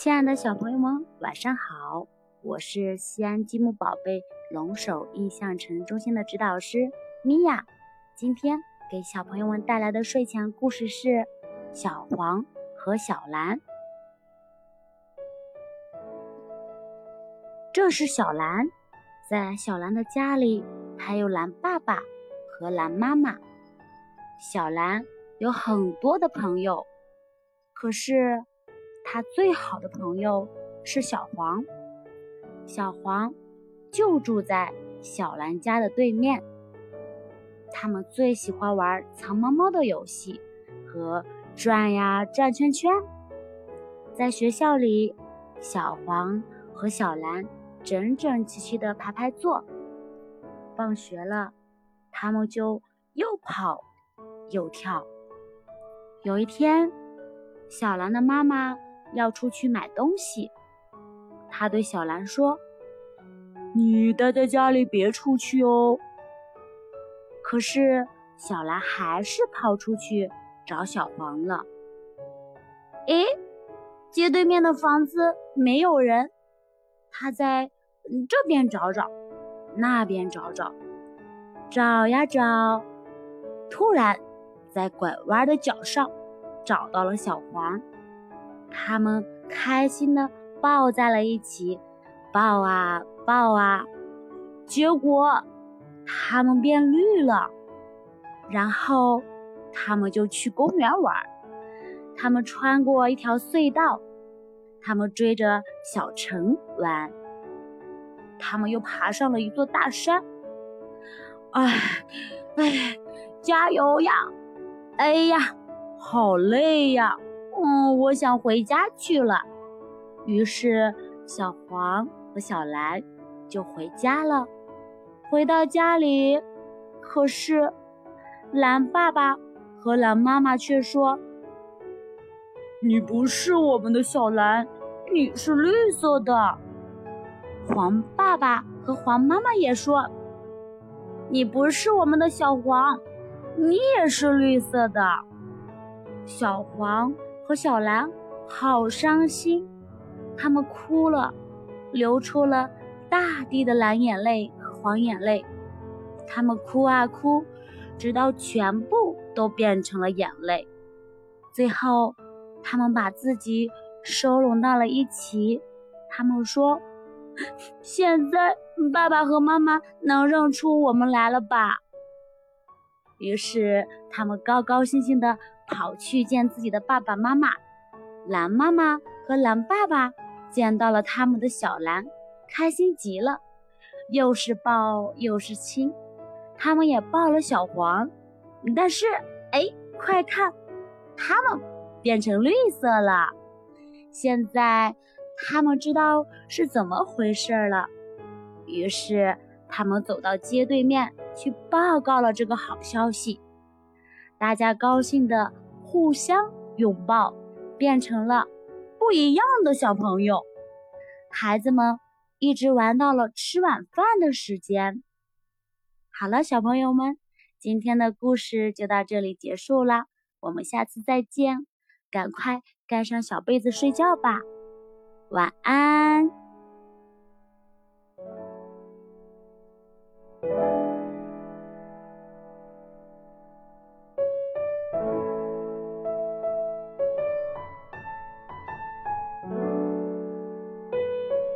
亲爱的小朋友们，晚上好！我是西安积木宝贝龙首印象城中心的指导师米娅。今天给小朋友们带来的睡前故事是《小黄和小蓝》。这是小蓝，在小蓝的家里还有蓝爸爸和蓝妈妈。小蓝有很多的朋友，可是。他最好的朋友是小黄，小黄就住在小兰家的对面。他们最喜欢玩藏猫猫的游戏和转呀转圈圈。在学校里，小黄和小兰整整齐齐的排排坐。放学了，他们就又跑又跳。有一天，小兰的妈妈。要出去买东西，他对小蓝说：“你待在家里，别出去哦。”可是小蓝还是跑出去找小黄了。哎，街对面的房子没有人，他在这边找找，那边找找，找呀找，突然在拐弯的角上找到了小黄。他们开心的抱在了一起，抱啊抱啊，结果他们变绿了。然后他们就去公园玩，他们穿过一条隧道，他们追着小城玩，他们又爬上了一座大山。哎哎，加油呀！哎呀，好累呀！嗯，我想回家去了。于是，小黄和小蓝就回家了。回到家里，可是蓝爸爸和蓝妈妈却说：“你不是我们的小蓝，你是绿色的。”黄爸爸和黄妈妈也说：“你不是我们的小黄，你也是绿色的。”小黄。和小蓝好伤心，他们哭了，流出了大滴的蓝眼泪和黄眼泪。他们哭啊哭，直到全部都变成了眼泪。最后，他们把自己收拢到了一起。他们说：“现在爸爸和妈妈能认出我们来了吧？”于是，他们高高兴兴地跑去见自己的爸爸妈妈。蓝妈妈和蓝爸爸见到了他们的小蓝，开心极了，又是抱又是亲。他们也抱了小黄，但是，哎，快看，他们变成绿色了。现在，他们知道是怎么回事了。于是。他们走到街对面去报告了这个好消息，大家高兴的互相拥抱，变成了不一样的小朋友。孩子们一直玩到了吃晚饭的时间。好了，小朋友们，今天的故事就到这里结束了，我们下次再见，赶快盖上小被子睡觉吧，晚安。